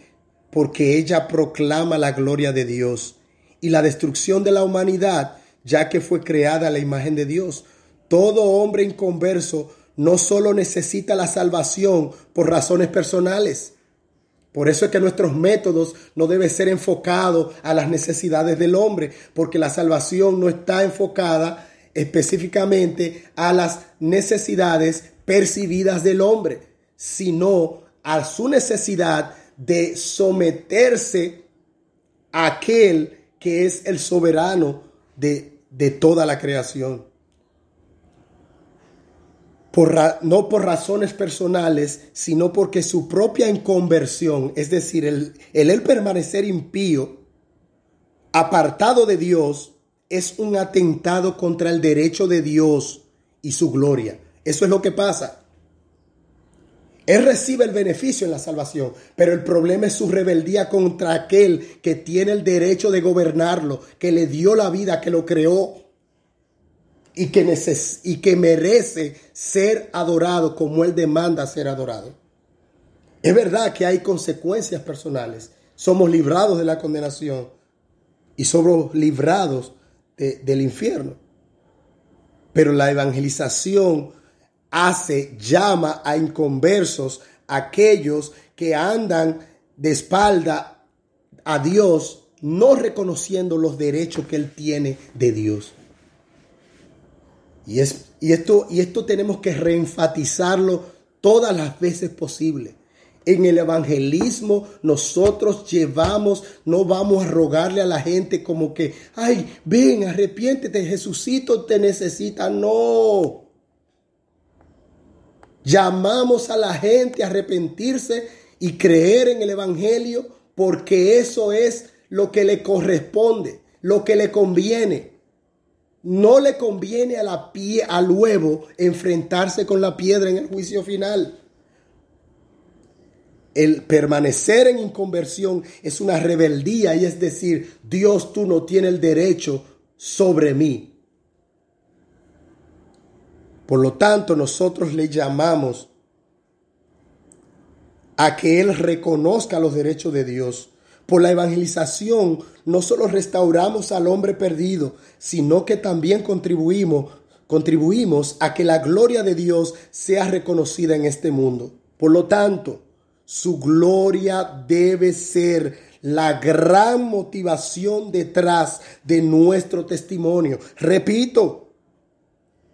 porque ella proclama la gloria de Dios y la destrucción de la humanidad, ya que fue creada la imagen de Dios. Todo hombre inconverso no solo necesita la salvación por razones personales, por eso es que nuestros métodos no deben ser enfocados a las necesidades del hombre, porque la salvación no está enfocada específicamente a las necesidades percibidas del hombre, sino a su necesidad de someterse a aquel que es el soberano de, de toda la creación. No por razones personales, sino porque su propia inconversión, es decir, el, el permanecer impío, apartado de Dios, es un atentado contra el derecho de Dios y su gloria. Eso es lo que pasa. Él recibe el beneficio en la salvación, pero el problema es su rebeldía contra aquel que tiene el derecho de gobernarlo, que le dio la vida, que lo creó y que, merece ser adorado como Él demanda ser adorado. Es verdad que hay consecuencias personales. Somos librados de la condenación y somos librados del infierno. Pero la evangelización hace, llama a inconversos, aquellos que andan de espalda a Dios, no reconociendo los derechos que Él tiene de Dios. Y, es, y, esto, y esto tenemos que reenfatizarlo todas las veces posible. En el evangelismo nosotros llevamos, no vamos a rogarle a la gente como que, ay, ven, arrepiéntete, Jesucito te necesita. No. Llamamos a la gente a arrepentirse y creer en el Evangelio porque eso es lo que le corresponde, lo que le conviene. No le conviene a la pie, al huevo enfrentarse con la piedra en el juicio final. El permanecer en inconversión es una rebeldía y es decir, Dios tú no tienes el derecho sobre mí. Por lo tanto, nosotros le llamamos a que Él reconozca los derechos de Dios. Por la evangelización no solo restauramos al hombre perdido, sino que también contribuimos, contribuimos a que la gloria de Dios sea reconocida en este mundo. Por lo tanto, su gloria debe ser la gran motivación detrás de nuestro testimonio. Repito,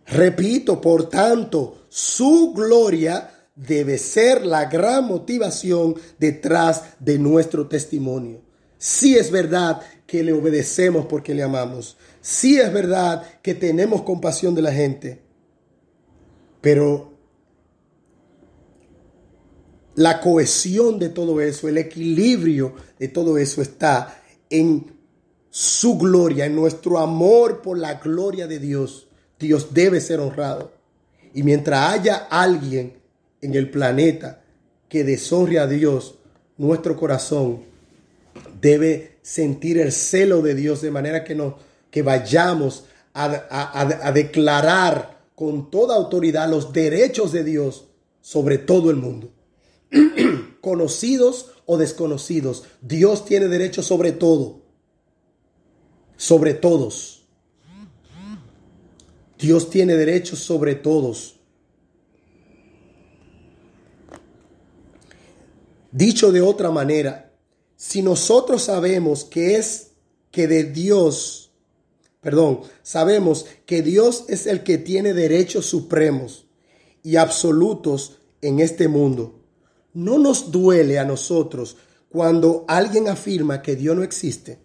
repito, por tanto, su gloria debe ser la gran motivación detrás de nuestro testimonio. Sí es verdad que le obedecemos porque le amamos. Sí es verdad que tenemos compasión de la gente. Pero la cohesión de todo eso, el equilibrio de todo eso está en su gloria, en nuestro amor por la gloria de Dios. Dios debe ser honrado. Y mientras haya alguien en el planeta que deshonre a Dios, nuestro corazón debe sentir el celo de Dios de manera que, no, que vayamos a, a declarar con toda autoridad los derechos de Dios sobre todo el mundo. Conocidos o desconocidos, Dios tiene derecho sobre todo, sobre todos. Dios tiene derecho sobre todos. Dicho de otra manera, si nosotros sabemos que es que de Dios, perdón, sabemos que Dios es el que tiene derechos supremos y absolutos en este mundo, no nos duele a nosotros cuando alguien afirma que Dios no existe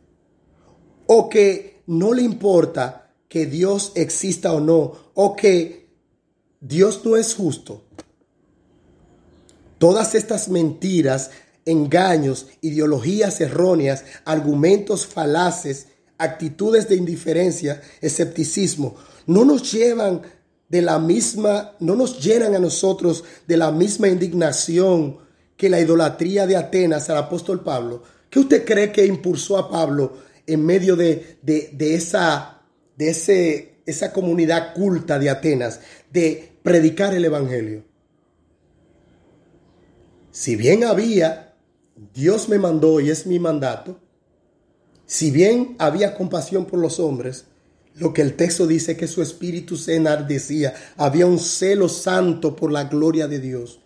o que no le importa que Dios exista o no o que Dios no es justo. Todas estas mentiras, engaños, ideologías erróneas, argumentos falaces, actitudes de indiferencia, escepticismo, no nos llevan de la misma, no nos llenan a nosotros de la misma indignación que la idolatría de Atenas al apóstol Pablo. ¿Qué usted cree que impulsó a Pablo en medio de, de, esa, de ese, esa comunidad culta de Atenas de predicar el Evangelio? si bien había, Dios me mandó y es mi mandato, si bien había compasión por los hombres, lo que el texto dice que su espíritu se enardecía, había un celo santo por la gloria de Dios,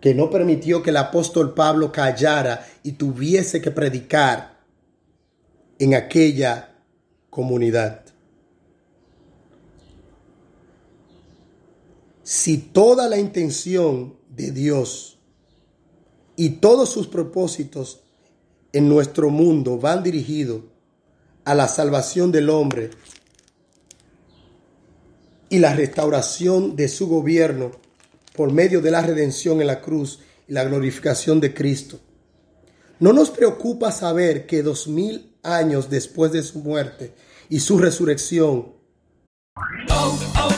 que no permitió que el apóstol Pablo callara y tuviese que predicar en aquella comunidad. Si toda la intención de Dios y todos sus propósitos en nuestro mundo van dirigidos a la salvación del hombre y la restauración de su gobierno por medio de la redención en la cruz y la glorificación de Cristo. No nos preocupa saber que dos mil años después de su muerte y su resurrección, oh, oh,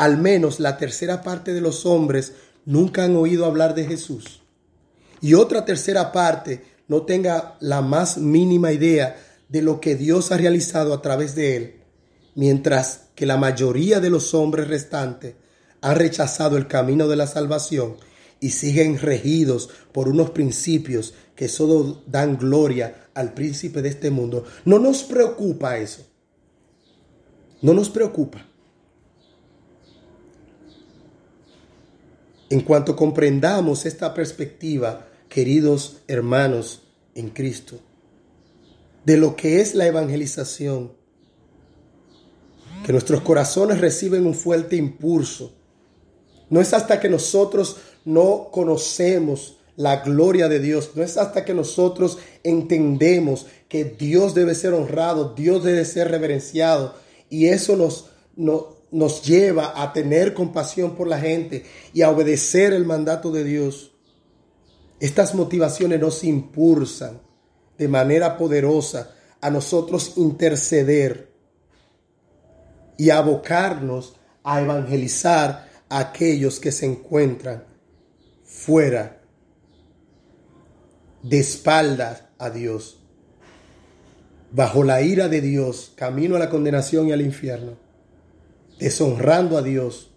al menos la tercera parte de los hombres nunca han oído hablar de Jesús. Y otra tercera parte no tenga la más mínima idea de lo que Dios ha realizado a través de él, mientras que la mayoría de los hombres restantes han rechazado el camino de la salvación y siguen regidos por unos principios que solo dan gloria al príncipe de este mundo. No nos preocupa eso. No nos preocupa. En cuanto comprendamos esta perspectiva, queridos hermanos en Cristo, de lo que es la evangelización, que nuestros corazones reciben un fuerte impulso. No es hasta que nosotros no conocemos la gloria de Dios, no es hasta que nosotros entendemos que Dios debe ser honrado, Dios debe ser reverenciado y eso nos, nos lleva a tener compasión por la gente y a obedecer el mandato de Dios. Estas motivaciones nos impulsan de manera poderosa a nosotros interceder y abocarnos a evangelizar a aquellos que se encuentran fuera, de espaldas a Dios, bajo la ira de Dios, camino a la condenación y al infierno, deshonrando a Dios,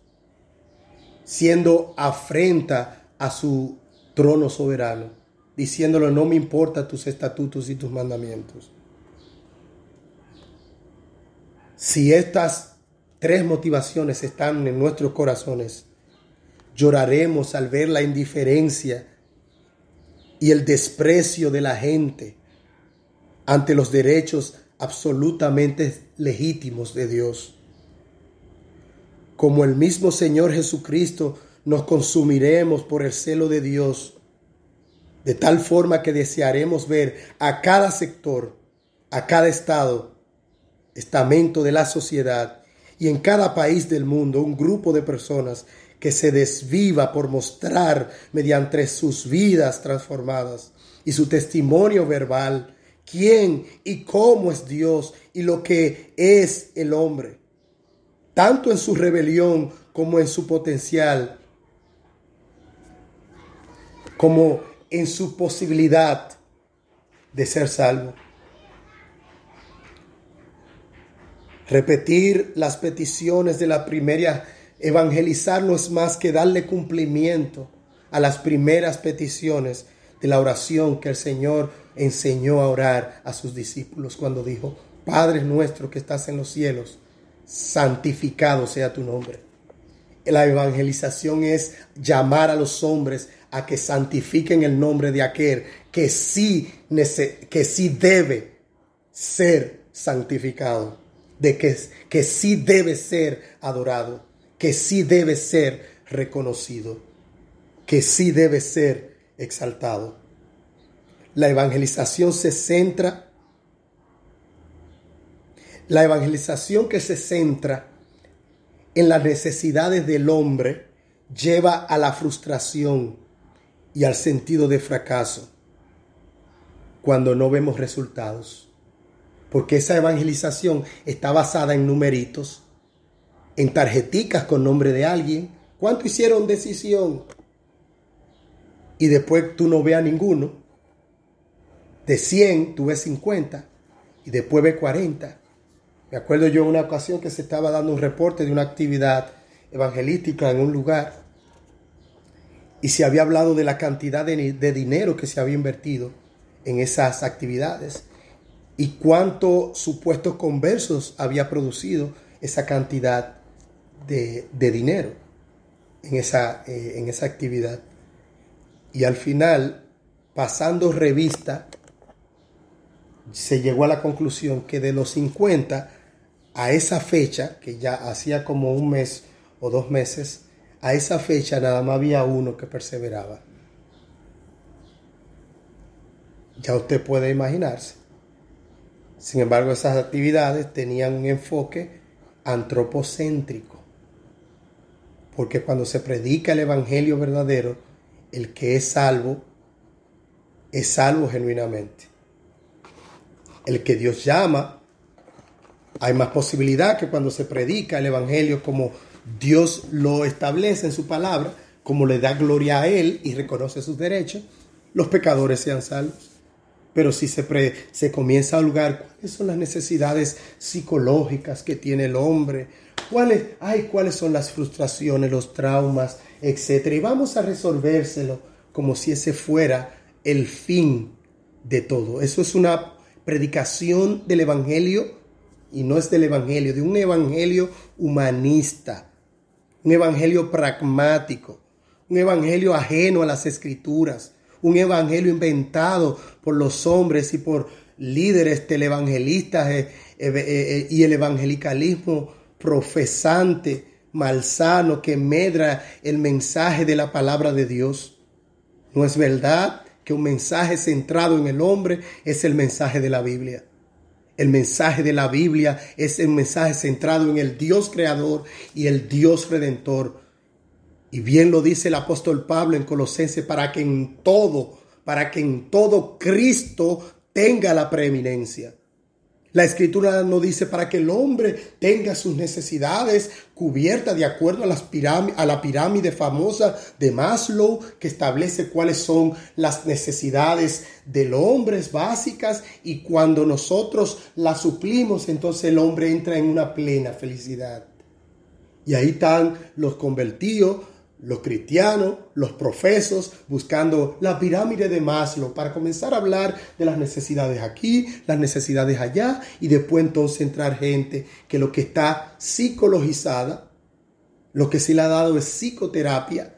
siendo afrenta a su trono soberano, diciéndole no me importa tus estatutos y tus mandamientos. Si estas tres motivaciones están en nuestros corazones. Lloraremos al ver la indiferencia y el desprecio de la gente ante los derechos absolutamente legítimos de Dios. Como el mismo Señor Jesucristo, nos consumiremos por el celo de Dios, de tal forma que desearemos ver a cada sector, a cada estado, estamento de la sociedad, y en cada país del mundo un grupo de personas que se desviva por mostrar mediante sus vidas transformadas y su testimonio verbal quién y cómo es Dios y lo que es el hombre, tanto en su rebelión como en su potencial, como en su posibilidad de ser salvo. Repetir las peticiones de la primera, evangelizar no es más que darle cumplimiento a las primeras peticiones de la oración que el Señor enseñó a orar a sus discípulos cuando dijo, Padre nuestro que estás en los cielos, santificado sea tu nombre. La evangelización es llamar a los hombres a que santifiquen el nombre de aquel que sí, que sí debe ser santificado de que, que sí debe ser adorado, que sí debe ser reconocido, que sí debe ser exaltado. La evangelización se centra, la evangelización que se centra en las necesidades del hombre lleva a la frustración y al sentido de fracaso cuando no vemos resultados porque esa evangelización está basada en numeritos, en tarjeticas con nombre de alguien. ¿Cuánto hicieron decisión? Y después tú no veas ninguno. De 100 tú ves 50 y después ves 40. Me acuerdo yo una ocasión que se estaba dando un reporte de una actividad evangelística en un lugar y se había hablado de la cantidad de, de dinero que se había invertido en esas actividades y cuántos supuestos conversos había producido esa cantidad de, dinero en esa, eh, en esa actividad. Y al final, pasando revista, se llegó a la conclusión que de los 50 a esa fecha, que ya hacía como un mes o dos meses, a esa fecha nada más había uno que perseveraba. Ya usted puede imaginarse sin embargo, esas actividades tenían un enfoque antropocéntrico, porque cuando se predica el Evangelio verdadero, el que es salvo, es salvo genuinamente. El que Dios llama, hay más posibilidad que cuando se predica el Evangelio como Dios lo establece en su palabra, como le da gloria a Él y reconoce sus derechos, los pecadores sean salvos. Pero si se, se comienza a lugar cuáles son las necesidades psicológicas que tiene el hombre, cuáles, ay, cuáles son las frustraciones, los traumas, etcétera, y vamos a resolvérselo como si ese fuera el fin de todo. Eso es una predicación del evangelio y no es del evangelio, de un evangelio humanista, un evangelio pragmático, un evangelio ajeno a las escrituras, un evangelio inventado por los hombres y por líderes televangelistas eh, eh, eh, y el evangelicalismo profesante, malsano, que medra el mensaje de la palabra de Dios. No es verdad que un mensaje centrado en el hombre es el mensaje de la Biblia. El mensaje de la Biblia es el mensaje centrado en el Dios creador y el Dios redentor. Y bien lo dice el apóstol Pablo en Colosenses, para que en todo, para que en todo Cristo tenga la preeminencia. La escritura no dice para que el hombre tenga sus necesidades cubiertas de acuerdo a, las a, la pirámide famosa de Maslow que establece cuáles son las necesidades del hombre básicas y cuando nosotros las suplimos entonces el hombre entra en una plena felicidad. Y ahí están los convertidos los cristianos, los profesos, buscando la pirámide de Maslow para comenzar a hablar de las necesidades aquí, las necesidades allá, y después entonces entrar gente que lo que está psicologizada, lo que se le ha dado es psicoterapia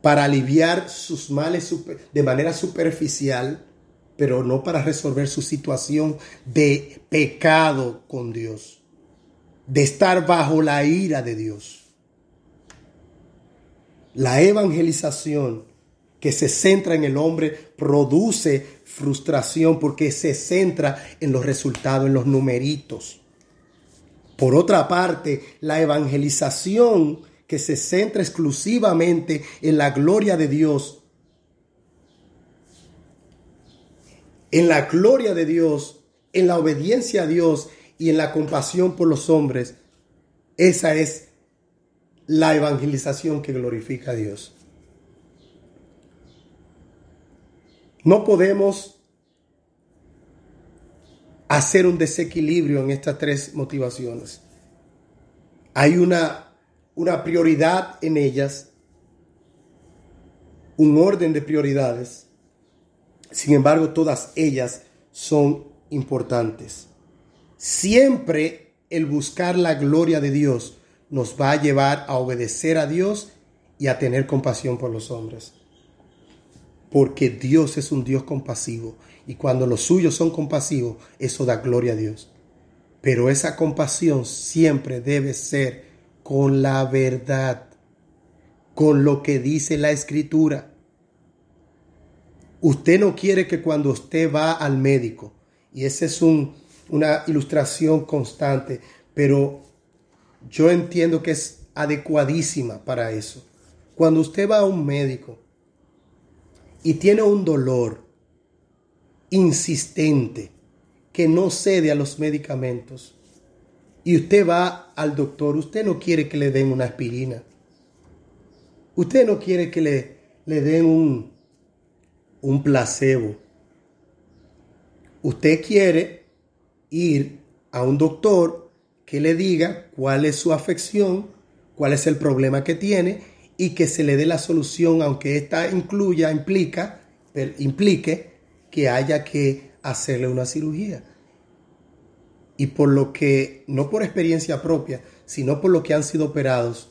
para aliviar sus males de manera superficial, pero no para resolver su situación de pecado con Dios, de estar bajo la ira de Dios. La evangelización que se centra en el hombre produce frustración porque se centra en los resultados, en los numeritos. Por otra parte, la evangelización que se centra exclusivamente en la gloria de Dios, en la gloria de Dios, en la obediencia a Dios y en la compasión por los hombres, esa es la evangelización que glorifica a Dios. No podemos hacer un desequilibrio en estas tres motivaciones. Hay una, una prioridad en ellas, un orden de prioridades. Sin embargo, todas ellas son importantes. Siempre el buscar la gloria de Dios nos va a llevar a obedecer a Dios y a tener compasión por los hombres. Porque Dios es un Dios compasivo y cuando los suyos son compasivos, eso da gloria a Dios. Pero esa compasión siempre debe ser con la verdad, con lo que dice la escritura. Usted no quiere que cuando usted va al médico, y esa es una ilustración constante, pero yo entiendo que es adecuadísima para eso. Cuando usted va a un médico y tiene un dolor insistente que no cede a los medicamentos y usted va al doctor, usted no quiere que le den una aspirina. Usted no quiere que le, le den un, un placebo. Usted quiere ir a un doctor que le diga cuál es su afección, cuál es el problema que tiene y que se le dé la solución, aunque esta incluya, implica, implique que haya que hacerle una cirugía. Y por lo que, no por experiencia propia, sino por lo que han sido operados,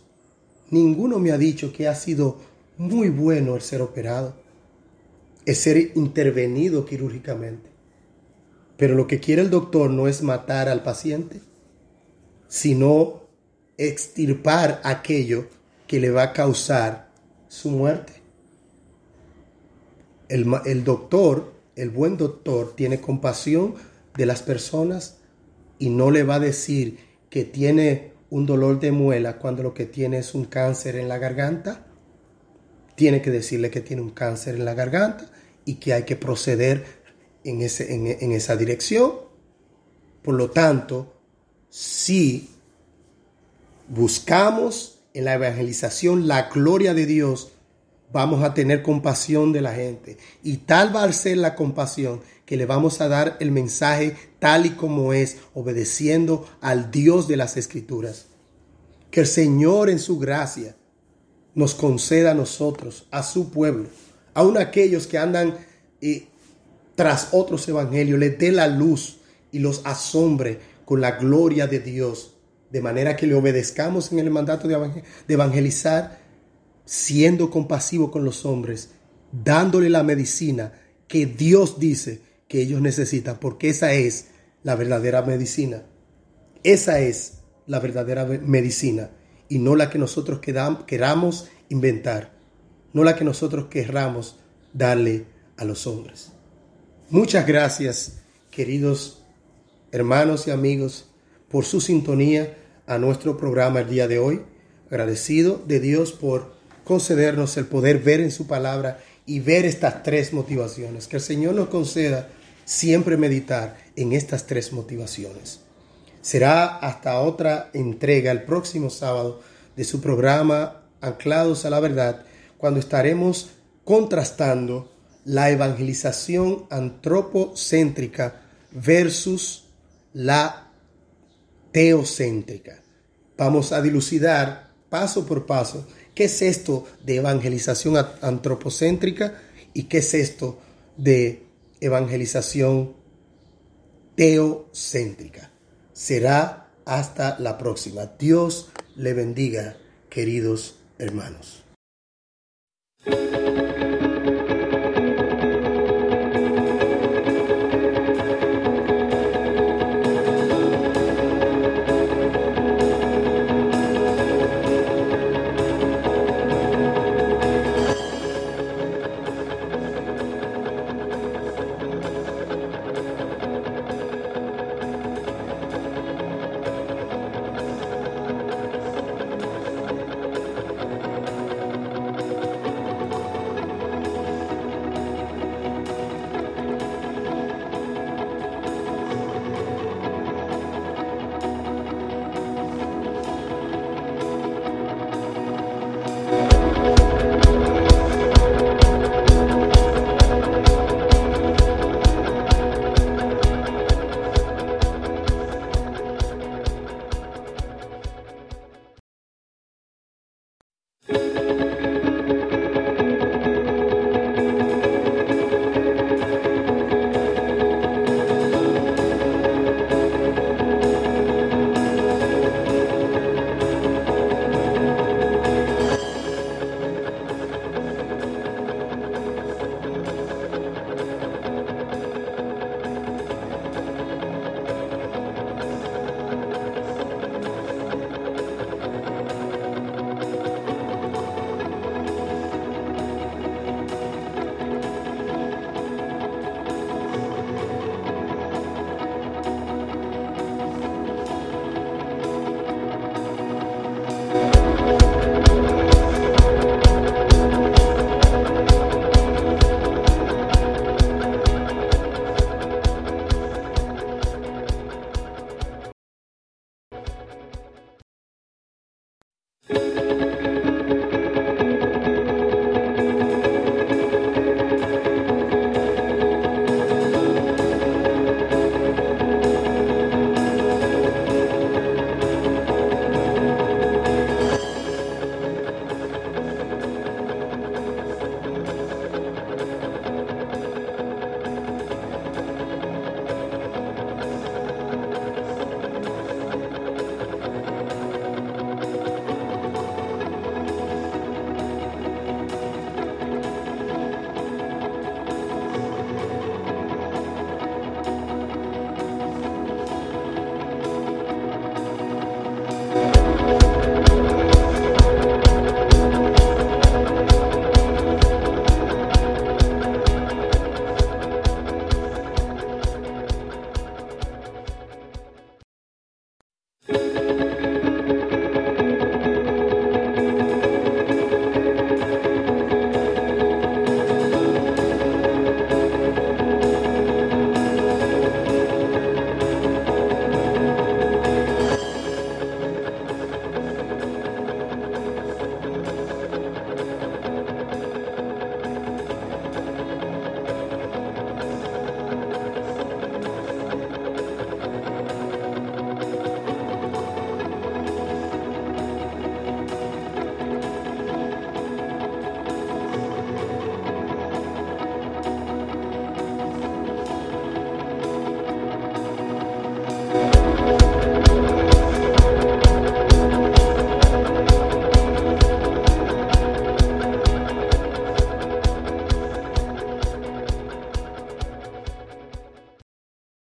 ninguno me ha dicho que ha sido muy bueno el ser operado, es ser intervenido quirúrgicamente. Pero lo que quiere el doctor no es matar al paciente, sino extirpar aquello que le va a causar su muerte. El, doctor, el buen doctor, tiene compasión de las personas y no le va a decir que tiene un dolor de muela cuando lo que tiene es un cáncer en la garganta. Tiene que decirle que tiene un cáncer en la garganta y que hay que proceder en, ese, en esa dirección. Por lo tanto, si buscamos en la evangelización la gloria de Dios, vamos a tener compasión de la gente. Y tal va a ser la compasión que le vamos a dar el mensaje tal y como es, obedeciendo al Dios de las Escrituras. Que el Señor en su gracia nos conceda a nosotros, a su pueblo, aun aquellos que andan eh, tras otros evangelios, les dé la luz y los asombre con la gloria de Dios, de manera que le obedezcamos en el mandato de evangelizar siendo compasivo con los hombres, dándole la medicina que Dios dice que ellos necesitan, porque esa es la verdadera medicina. Esa es la verdadera medicina y no la que nosotros queramos inventar, no la que nosotros querramos darle a los hombres. Muchas gracias, queridos hermanos y amigos, por su sintonía a nuestro programa el día de hoy. Agradecido de Dios por concedernos el poder ver en su palabra y ver estas tres motivaciones. Que el Señor nos conceda siempre meditar en estas tres motivaciones. Será hasta otra entrega el próximo sábado de su programa Anclados a la Verdad, cuando estaremos contrastando la evangelización antropocéntrica versus la teocéntrica. Vamos a dilucidar paso por paso qué es esto de evangelización antropocéntrica y qué es esto de evangelización teocéntrica. Será hasta la próxima. Dios le bendiga, queridos hermanos.